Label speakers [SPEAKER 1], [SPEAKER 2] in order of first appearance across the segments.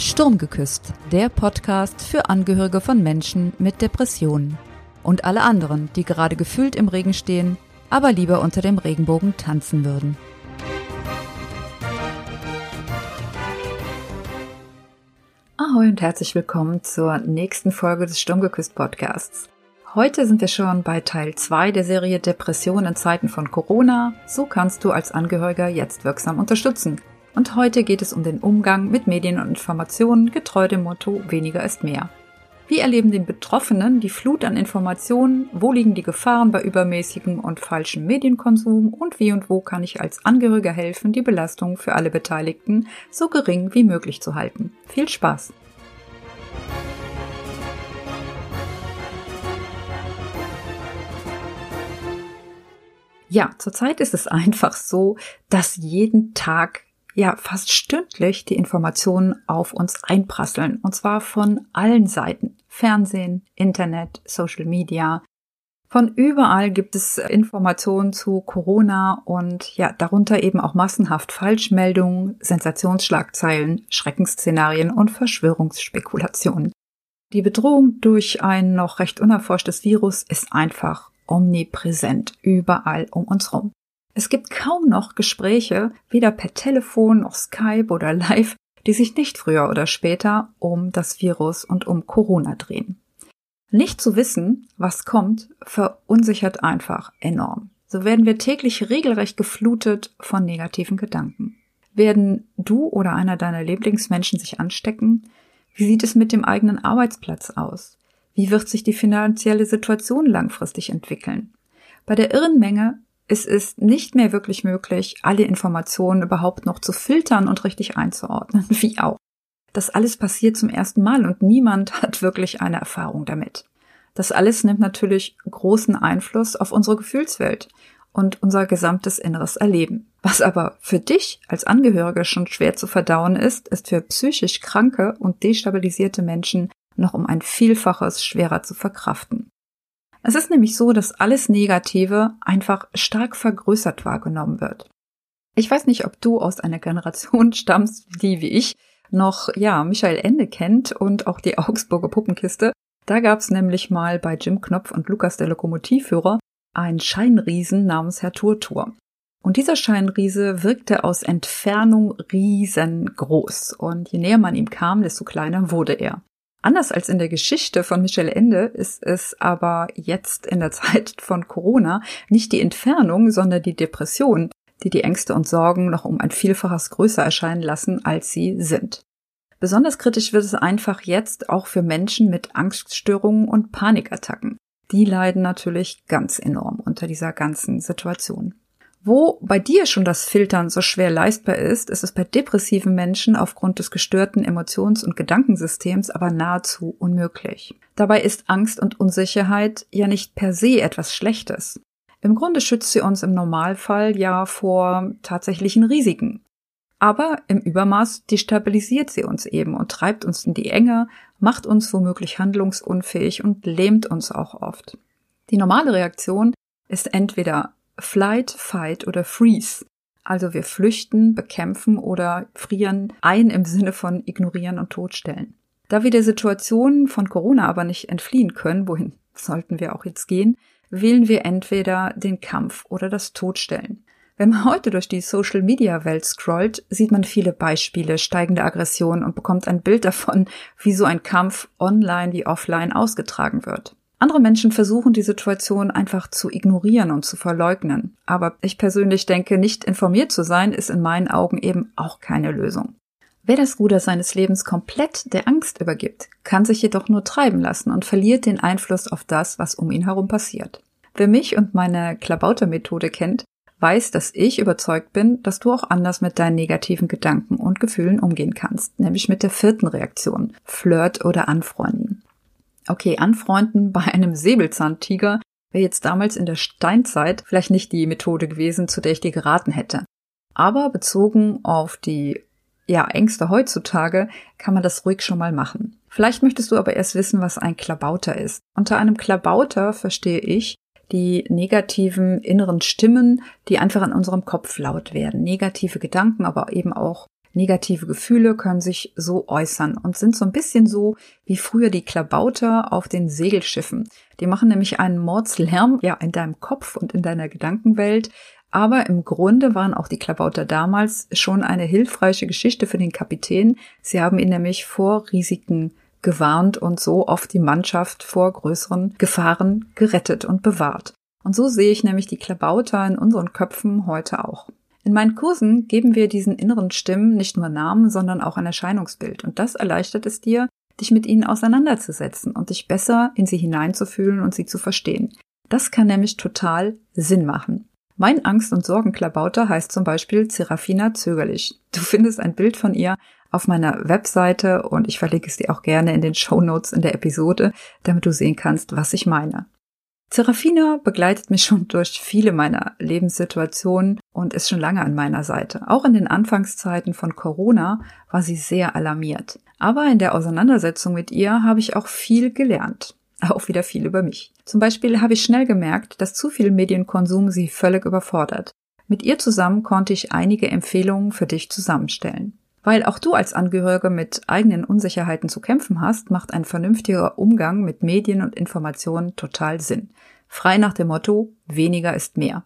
[SPEAKER 1] Sturmgeküsst, der Podcast für Angehörige von Menschen mit Depressionen und alle anderen, die gerade gefühlt im Regen stehen, aber lieber unter dem Regenbogen tanzen würden. Ahoi und herzlich willkommen zur nächsten Folge des Sturmgeküsst Podcasts. Heute sind wir schon bei Teil 2 der Serie Depression in Zeiten von Corona. So kannst du als Angehöriger jetzt wirksam unterstützen. Und heute geht es um den Umgang mit Medien und Informationen, getreu dem Motto weniger ist mehr. Wie erleben den Betroffenen die Flut an Informationen? Wo liegen die Gefahren bei übermäßigem und falschem Medienkonsum? Und wie und wo kann ich als Angehöriger helfen, die Belastung für alle Beteiligten so gering wie möglich zu halten? Viel Spaß! Ja, zurzeit ist es einfach so, dass jeden Tag ja fast stündlich die Informationen auf uns einprasseln. Und zwar von allen Seiten. Fernsehen, Internet, Social Media. Von überall gibt es Informationen zu Corona und ja, darunter eben auch massenhaft Falschmeldungen, Sensationsschlagzeilen, Schreckensszenarien und Verschwörungsspekulationen. Die Bedrohung durch ein noch recht unerforschtes Virus ist einfach omnipräsent überall um uns herum. Es gibt kaum noch Gespräche, weder per Telefon noch Skype oder Live, die sich nicht früher oder später um das Virus und um Corona drehen. Nicht zu wissen, was kommt, verunsichert einfach enorm. So werden wir täglich regelrecht geflutet von negativen Gedanken. Werden du oder einer deiner Lieblingsmenschen sich anstecken? Wie sieht es mit dem eigenen Arbeitsplatz aus? Wie wird sich die finanzielle Situation langfristig entwickeln? Bei der irren Menge es ist nicht mehr wirklich möglich, alle Informationen überhaupt noch zu filtern und richtig einzuordnen, wie auch. Das alles passiert zum ersten Mal und niemand hat wirklich eine Erfahrung damit. Das alles nimmt natürlich großen Einfluss auf unsere Gefühlswelt und unser gesamtes inneres Erleben. Was aber für dich als Angehörige schon schwer zu verdauen ist, ist für psychisch kranke und destabilisierte Menschen noch um ein Vielfaches schwerer zu verkraften. Es ist nämlich so, dass alles Negative einfach stark vergrößert wahrgenommen wird. Ich weiß nicht, ob du aus einer Generation stammst, die wie ich noch, ja, Michael Ende kennt und auch die Augsburger Puppenkiste. Da gab es nämlich mal bei Jim Knopf und Lukas der Lokomotivführer einen Scheinriesen namens Herr Turtur. Und dieser Scheinriese wirkte aus Entfernung riesengroß. Und je näher man ihm kam, desto kleiner wurde er. Anders als in der Geschichte von Michel Ende ist es aber jetzt in der Zeit von Corona nicht die Entfernung, sondern die Depression, die die Ängste und Sorgen noch um ein Vielfaches größer erscheinen lassen, als sie sind. Besonders kritisch wird es einfach jetzt auch für Menschen mit Angststörungen und Panikattacken. Die leiden natürlich ganz enorm unter dieser ganzen Situation. Wo bei dir schon das Filtern so schwer leistbar ist, ist es bei depressiven Menschen aufgrund des gestörten Emotions- und Gedankensystems aber nahezu unmöglich. Dabei ist Angst und Unsicherheit ja nicht per se etwas Schlechtes. Im Grunde schützt sie uns im Normalfall ja vor tatsächlichen Risiken. Aber im Übermaß destabilisiert sie uns eben und treibt uns in die Enge, macht uns womöglich handlungsunfähig und lähmt uns auch oft. Die normale Reaktion ist entweder Flight, Fight oder Freeze. Also wir flüchten, bekämpfen oder frieren ein im Sinne von ignorieren und totstellen. Da wir der Situation von Corona aber nicht entfliehen können, wohin sollten wir auch jetzt gehen, wählen wir entweder den Kampf oder das Todstellen. Wenn man heute durch die Social-Media-Welt scrollt, sieht man viele Beispiele steigender Aggression und bekommt ein Bild davon, wie so ein Kampf online wie offline ausgetragen wird. Andere Menschen versuchen die Situation einfach zu ignorieren und zu verleugnen. Aber ich persönlich denke, nicht informiert zu sein, ist in meinen Augen eben auch keine Lösung. Wer das Ruder seines Lebens komplett der Angst übergibt, kann sich jedoch nur treiben lassen und verliert den Einfluss auf das, was um ihn herum passiert. Wer mich und meine Klabauter-Methode kennt, weiß, dass ich überzeugt bin, dass du auch anders mit deinen negativen Gedanken und Gefühlen umgehen kannst, nämlich mit der vierten Reaktion, Flirt oder Anfreunden. Okay, anfreunden bei einem Säbelzahntiger wäre jetzt damals in der Steinzeit vielleicht nicht die Methode gewesen, zu der ich dir geraten hätte. Aber bezogen auf die ja, Ängste heutzutage kann man das ruhig schon mal machen. Vielleicht möchtest du aber erst wissen, was ein Klabauter ist. Unter einem Klabauter verstehe ich die negativen inneren Stimmen, die einfach in unserem Kopf laut werden. Negative Gedanken, aber eben auch Negative Gefühle können sich so äußern und sind so ein bisschen so wie früher die Klabauter auf den Segelschiffen. Die machen nämlich einen Mordslärm, ja, in deinem Kopf und in deiner Gedankenwelt. Aber im Grunde waren auch die Klabauter damals schon eine hilfreiche Geschichte für den Kapitän. Sie haben ihn nämlich vor Risiken gewarnt und so oft die Mannschaft vor größeren Gefahren gerettet und bewahrt. Und so sehe ich nämlich die Klabauter in unseren Köpfen heute auch. In meinen Kursen geben wir diesen inneren Stimmen nicht nur Namen, sondern auch ein Erscheinungsbild. Und das erleichtert es dir, dich mit ihnen auseinanderzusetzen und dich besser in sie hineinzufühlen und sie zu verstehen. Das kann nämlich total Sinn machen. Mein Angst- und Sorgenklabauter heißt zum Beispiel Serafina Zögerlich. Du findest ein Bild von ihr auf meiner Webseite und ich verlinke es dir auch gerne in den Show Notes in der Episode, damit du sehen kannst, was ich meine. Serafina begleitet mich schon durch viele meiner Lebenssituationen und ist schon lange an meiner Seite. Auch in den Anfangszeiten von Corona war sie sehr alarmiert. Aber in der Auseinandersetzung mit ihr habe ich auch viel gelernt. Auch wieder viel über mich. Zum Beispiel habe ich schnell gemerkt, dass zu viel Medienkonsum sie völlig überfordert. Mit ihr zusammen konnte ich einige Empfehlungen für dich zusammenstellen. Weil auch du als Angehörige mit eigenen Unsicherheiten zu kämpfen hast, macht ein vernünftiger Umgang mit Medien und Informationen total Sinn. Frei nach dem Motto, weniger ist mehr.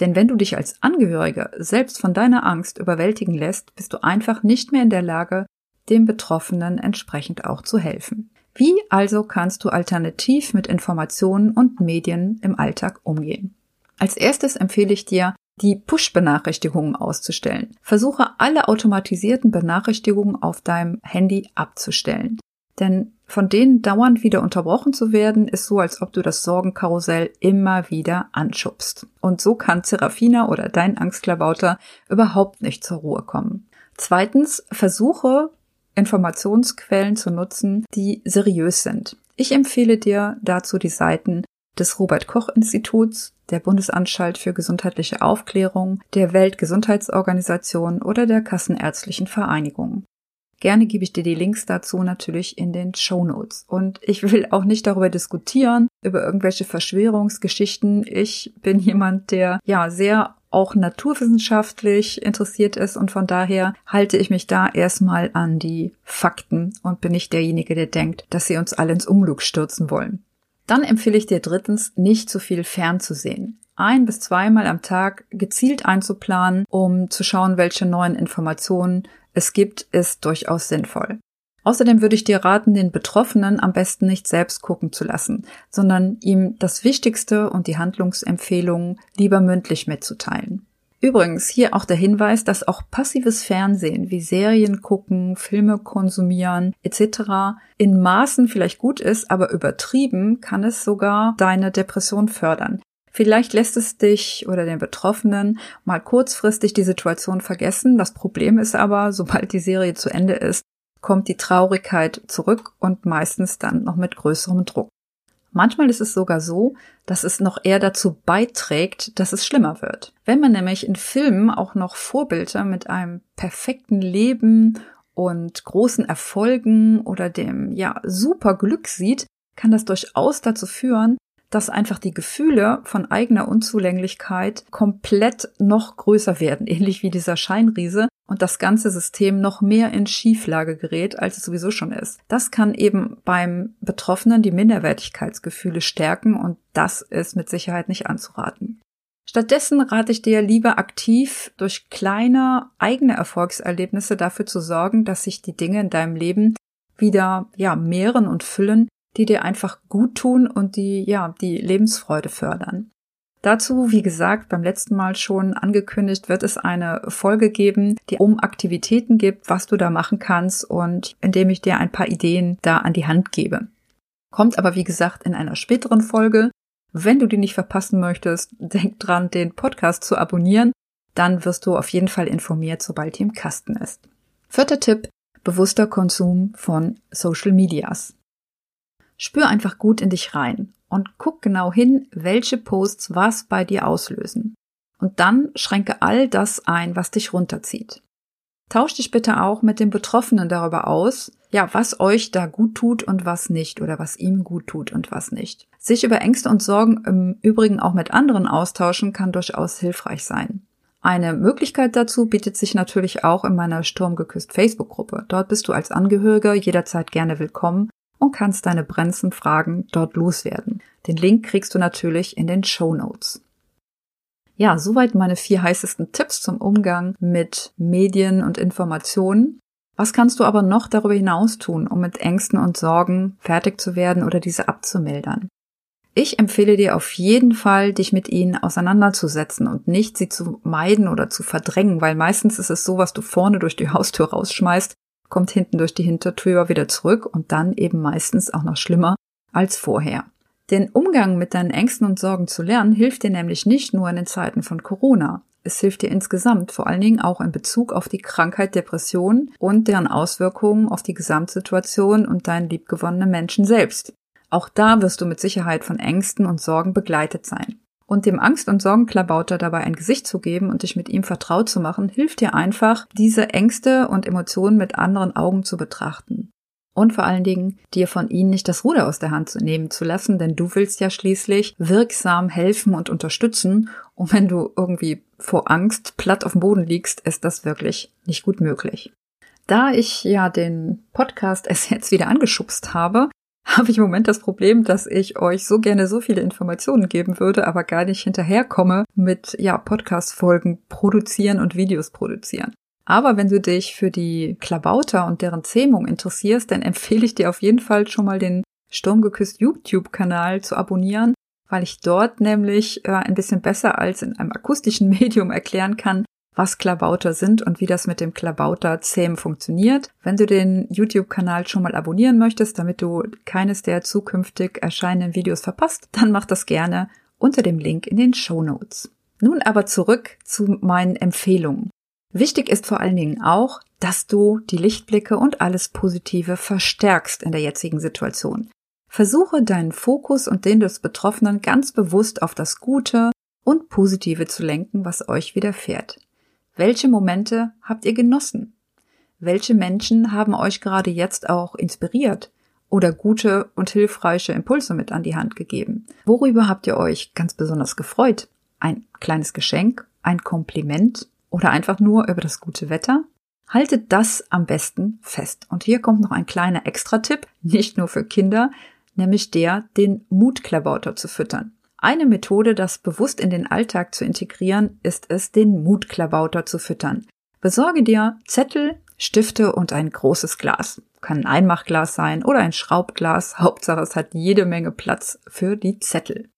[SPEAKER 1] Denn wenn du dich als Angehörige selbst von deiner Angst überwältigen lässt, bist du einfach nicht mehr in der Lage, dem Betroffenen entsprechend auch zu helfen. Wie also kannst du alternativ mit Informationen und Medien im Alltag umgehen? Als erstes empfehle ich dir, die Push-Benachrichtigungen auszustellen. Versuche alle automatisierten Benachrichtigungen auf deinem Handy abzustellen. Denn von denen dauernd wieder unterbrochen zu werden, ist so, als ob du das Sorgenkarussell immer wieder anschubst. Und so kann Serafina oder dein Angstklabauter überhaupt nicht zur Ruhe kommen. Zweitens, versuche Informationsquellen zu nutzen, die seriös sind. Ich empfehle dir dazu die Seiten des Robert Koch Instituts, der Bundesanstalt für gesundheitliche Aufklärung, der Weltgesundheitsorganisation oder der Kassenärztlichen Vereinigung. Gerne gebe ich dir die Links dazu natürlich in den Show Notes. Und ich will auch nicht darüber diskutieren, über irgendwelche Verschwörungsgeschichten. Ich bin jemand, der ja sehr auch naturwissenschaftlich interessiert ist und von daher halte ich mich da erstmal an die Fakten und bin nicht derjenige, der denkt, dass sie uns alle ins Unglück stürzen wollen. Dann empfehle ich dir drittens, nicht zu viel fernzusehen. Ein bis zweimal am Tag gezielt einzuplanen, um zu schauen, welche neuen Informationen es gibt, ist durchaus sinnvoll. Außerdem würde ich dir raten, den Betroffenen am besten nicht selbst gucken zu lassen, sondern ihm das Wichtigste und die Handlungsempfehlungen lieber mündlich mitzuteilen. Übrigens hier auch der Hinweis, dass auch passives Fernsehen wie Serien gucken, Filme konsumieren etc. in Maßen vielleicht gut ist, aber übertrieben kann es sogar deine Depression fördern. Vielleicht lässt es dich oder den Betroffenen mal kurzfristig die Situation vergessen. Das Problem ist aber, sobald die Serie zu Ende ist, kommt die Traurigkeit zurück und meistens dann noch mit größerem Druck. Manchmal ist es sogar so, dass es noch eher dazu beiträgt, dass es schlimmer wird. Wenn man nämlich in Filmen auch noch Vorbilder mit einem perfekten Leben und großen Erfolgen oder dem, ja, super Glück sieht, kann das durchaus dazu führen, dass einfach die Gefühle von eigener Unzulänglichkeit komplett noch größer werden, ähnlich wie dieser Scheinriese, und das ganze System noch mehr in Schieflage gerät, als es sowieso schon ist. Das kann eben beim Betroffenen die Minderwertigkeitsgefühle stärken und das ist mit Sicherheit nicht anzuraten. Stattdessen rate ich dir lieber aktiv durch kleine eigene Erfolgserlebnisse dafür zu sorgen, dass sich die Dinge in deinem Leben wieder ja mehren und füllen, die dir einfach gut tun und die ja die Lebensfreude fördern. Dazu, wie gesagt, beim letzten Mal schon angekündigt, wird es eine Folge geben, die um Aktivitäten gibt, was du da machen kannst und indem ich dir ein paar Ideen da an die Hand gebe. Kommt aber, wie gesagt, in einer späteren Folge. Wenn du die nicht verpassen möchtest, denk dran, den Podcast zu abonnieren. Dann wirst du auf jeden Fall informiert, sobald die im Kasten ist. Vierter Tipp, bewusster Konsum von Social Medias. Spür einfach gut in dich rein und guck genau hin, welche Posts was bei dir auslösen. Und dann schränke all das ein, was dich runterzieht. Tausch dich bitte auch mit den Betroffenen darüber aus, ja, was euch da gut tut und was nicht oder was ihm gut tut und was nicht. Sich über Ängste und Sorgen im Übrigen auch mit anderen austauschen kann durchaus hilfreich sein. Eine Möglichkeit dazu bietet sich natürlich auch in meiner Sturmgeküsst Facebook-Gruppe. Dort bist du als Angehöriger jederzeit gerne willkommen und kannst deine brennendsten Fragen dort loswerden. Den Link kriegst du natürlich in den Show Notes. Ja, soweit meine vier heißesten Tipps zum Umgang mit Medien und Informationen. Was kannst du aber noch darüber hinaus tun, um mit Ängsten und Sorgen fertig zu werden oder diese abzumildern? Ich empfehle dir auf jeden Fall, dich mit ihnen auseinanderzusetzen und nicht sie zu meiden oder zu verdrängen, weil meistens ist es so, was du vorne durch die Haustür rausschmeißt, kommt hinten durch die Hintertür wieder zurück und dann eben meistens auch noch schlimmer als vorher. Den Umgang mit deinen Ängsten und Sorgen zu lernen, hilft dir nämlich nicht nur in den Zeiten von Corona. Es hilft dir insgesamt, vor allen Dingen auch in Bezug auf die Krankheit Depression und deren Auswirkungen auf die Gesamtsituation und deinen liebgewonnenen Menschen selbst. Auch da wirst du mit Sicherheit von Ängsten und Sorgen begleitet sein. Und dem Angst- und Sorgenklabauter dabei ein Gesicht zu geben und dich mit ihm vertraut zu machen, hilft dir einfach, diese Ängste und Emotionen mit anderen Augen zu betrachten. Und vor allen Dingen, dir von ihnen nicht das Ruder aus der Hand nehmen zu lassen, denn du willst ja schließlich wirksam helfen und unterstützen. Und wenn du irgendwie vor Angst platt auf dem Boden liegst, ist das wirklich nicht gut möglich. Da ich ja den Podcast es jetzt wieder angeschubst habe, habe ich im Moment das Problem, dass ich euch so gerne so viele Informationen geben würde, aber gar nicht hinterherkomme mit, ja, Podcast-Folgen produzieren und Videos produzieren. Aber wenn du dich für die Klabauter und deren Zähmung interessierst, dann empfehle ich dir auf jeden Fall schon mal den Sturmgeküsst YouTube-Kanal zu abonnieren, weil ich dort nämlich äh, ein bisschen besser als in einem akustischen Medium erklären kann, was Klabauter sind und wie das mit dem Klabauter-Zähmen funktioniert. Wenn du den YouTube-Kanal schon mal abonnieren möchtest, damit du keines der zukünftig erscheinenden Videos verpasst, dann mach das gerne unter dem Link in den Show Notes. Nun aber zurück zu meinen Empfehlungen. Wichtig ist vor allen Dingen auch, dass du die Lichtblicke und alles Positive verstärkst in der jetzigen Situation. Versuche deinen Fokus und den des Betroffenen ganz bewusst auf das Gute und Positive zu lenken, was euch widerfährt. Welche Momente habt ihr genossen? Welche Menschen haben euch gerade jetzt auch inspiriert oder gute und hilfreiche Impulse mit an die Hand gegeben? Worüber habt ihr euch ganz besonders gefreut? Ein kleines Geschenk, ein Kompliment oder einfach nur über das gute Wetter? Haltet das am besten fest. Und hier kommt noch ein kleiner Extra-Tipp, nicht nur für Kinder, nämlich der, den Mutklabauter zu füttern. Eine Methode, das bewusst in den Alltag zu integrieren, ist es, den Mutklabauter zu füttern. Besorge dir Zettel, Stifte und ein großes Glas. Kann ein Einmachglas sein oder ein Schraubglas. Hauptsache, es hat jede Menge Platz für die Zettel.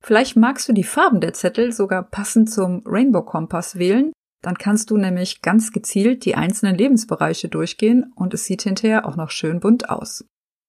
[SPEAKER 1] Vielleicht magst du die Farben der Zettel sogar passend zum Rainbow Kompass wählen. Dann kannst du nämlich ganz gezielt die einzelnen Lebensbereiche durchgehen und es sieht hinterher auch noch schön bunt aus.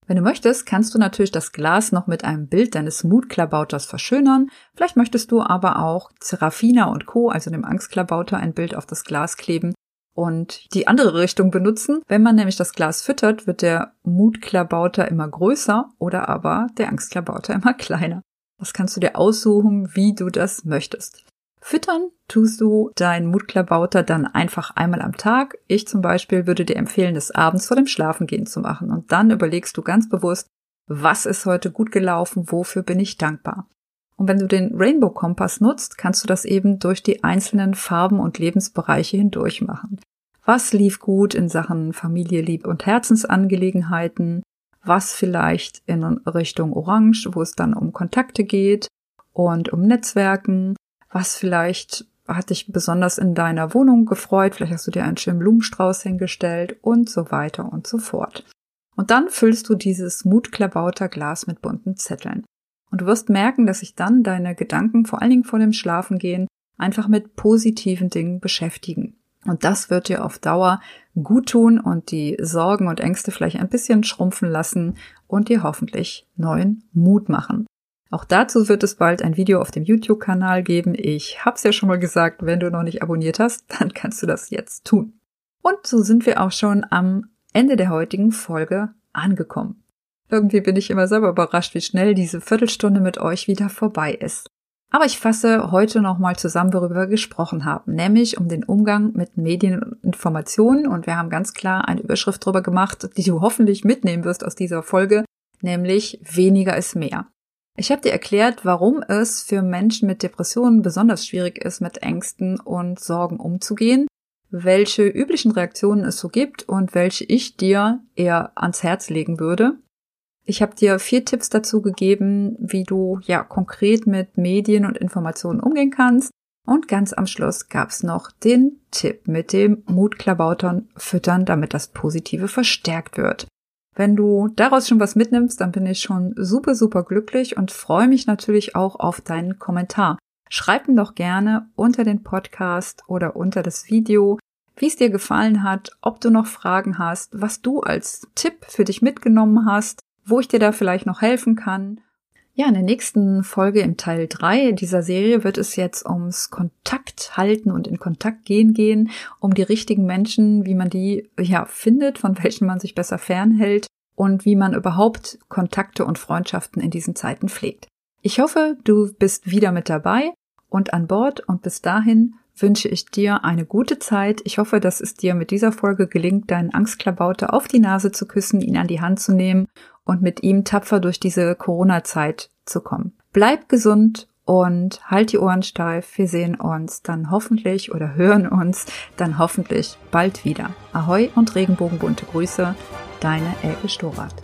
[SPEAKER 1] Wenn du möchtest, kannst du natürlich das Glas noch mit einem Bild deines Mutklabauters verschönern. Vielleicht möchtest du aber auch Serafina und Co., also dem Angstklabauter, ein Bild auf das Glas kleben und die andere Richtung benutzen. Wenn man nämlich das Glas füttert, wird der Mutklabauter immer größer oder aber der Angstklabauter immer kleiner. Das kannst du dir aussuchen, wie du das möchtest. Füttern tust du deinen Mutklabauter dann einfach einmal am Tag. Ich zum Beispiel würde dir empfehlen, das abends vor dem Schlafengehen zu machen. Und dann überlegst du ganz bewusst, was ist heute gut gelaufen, wofür bin ich dankbar. Und wenn du den Rainbow Kompass nutzt, kannst du das eben durch die einzelnen Farben und Lebensbereiche hindurch machen. Was lief gut in Sachen Familie, Lieb und Herzensangelegenheiten? Was vielleicht in Richtung Orange, wo es dann um Kontakte geht und um Netzwerken? Was vielleicht hat dich besonders in deiner Wohnung gefreut? Vielleicht hast du dir einen schönen Blumenstrauß hingestellt und so weiter und so fort. Und dann füllst du dieses mutklabauter Glas mit bunten Zetteln. Und du wirst merken, dass sich dann deine Gedanken, vor allen Dingen vor dem Schlafengehen, einfach mit positiven Dingen beschäftigen. Und das wird dir auf Dauer gut tun und die Sorgen und Ängste vielleicht ein bisschen schrumpfen lassen und dir hoffentlich neuen Mut machen. Auch dazu wird es bald ein Video auf dem YouTube-Kanal geben. Ich hab's ja schon mal gesagt, wenn du noch nicht abonniert hast, dann kannst du das jetzt tun. Und so sind wir auch schon am Ende der heutigen Folge angekommen. Irgendwie bin ich immer selber überrascht, wie schnell diese Viertelstunde mit euch wieder vorbei ist. Aber ich fasse heute nochmal zusammen, worüber wir gesprochen haben, nämlich um den Umgang mit Medien und Informationen. Und wir haben ganz klar eine Überschrift drüber gemacht, die du hoffentlich mitnehmen wirst aus dieser Folge, nämlich weniger ist mehr. Ich habe dir erklärt, warum es für Menschen mit Depressionen besonders schwierig ist, mit Ängsten und Sorgen umzugehen, welche üblichen Reaktionen es so gibt und welche ich dir eher ans Herz legen würde. Ich habe dir vier Tipps dazu gegeben, wie du ja konkret mit Medien und Informationen umgehen kannst. Und ganz am Schluss gab's noch den Tipp mit dem Mutklabautern füttern, damit das Positive verstärkt wird. Wenn du daraus schon was mitnimmst, dann bin ich schon super, super glücklich und freue mich natürlich auch auf deinen Kommentar. Schreib mir doch gerne unter den Podcast oder unter das Video, wie es dir gefallen hat, ob du noch Fragen hast, was du als Tipp für dich mitgenommen hast, wo ich dir da vielleicht noch helfen kann. Ja, in der nächsten Folge im Teil 3 dieser Serie wird es jetzt ums Kontakt halten und in Kontakt gehen gehen, um die richtigen Menschen, wie man die ja findet, von welchen man sich besser fernhält und wie man überhaupt Kontakte und Freundschaften in diesen Zeiten pflegt. Ich hoffe, du bist wieder mit dabei und an Bord und bis dahin wünsche ich dir eine gute Zeit. Ich hoffe, dass es dir mit dieser Folge gelingt, deinen Angstklabauter auf die Nase zu küssen, ihn an die Hand zu nehmen und mit ihm tapfer durch diese Corona-Zeit zu kommen. Bleib gesund und halt die Ohren steif. Wir sehen uns dann hoffentlich oder hören uns dann hoffentlich bald wieder. Ahoi und regenbogenbunte Grüße, deine Elke Storath.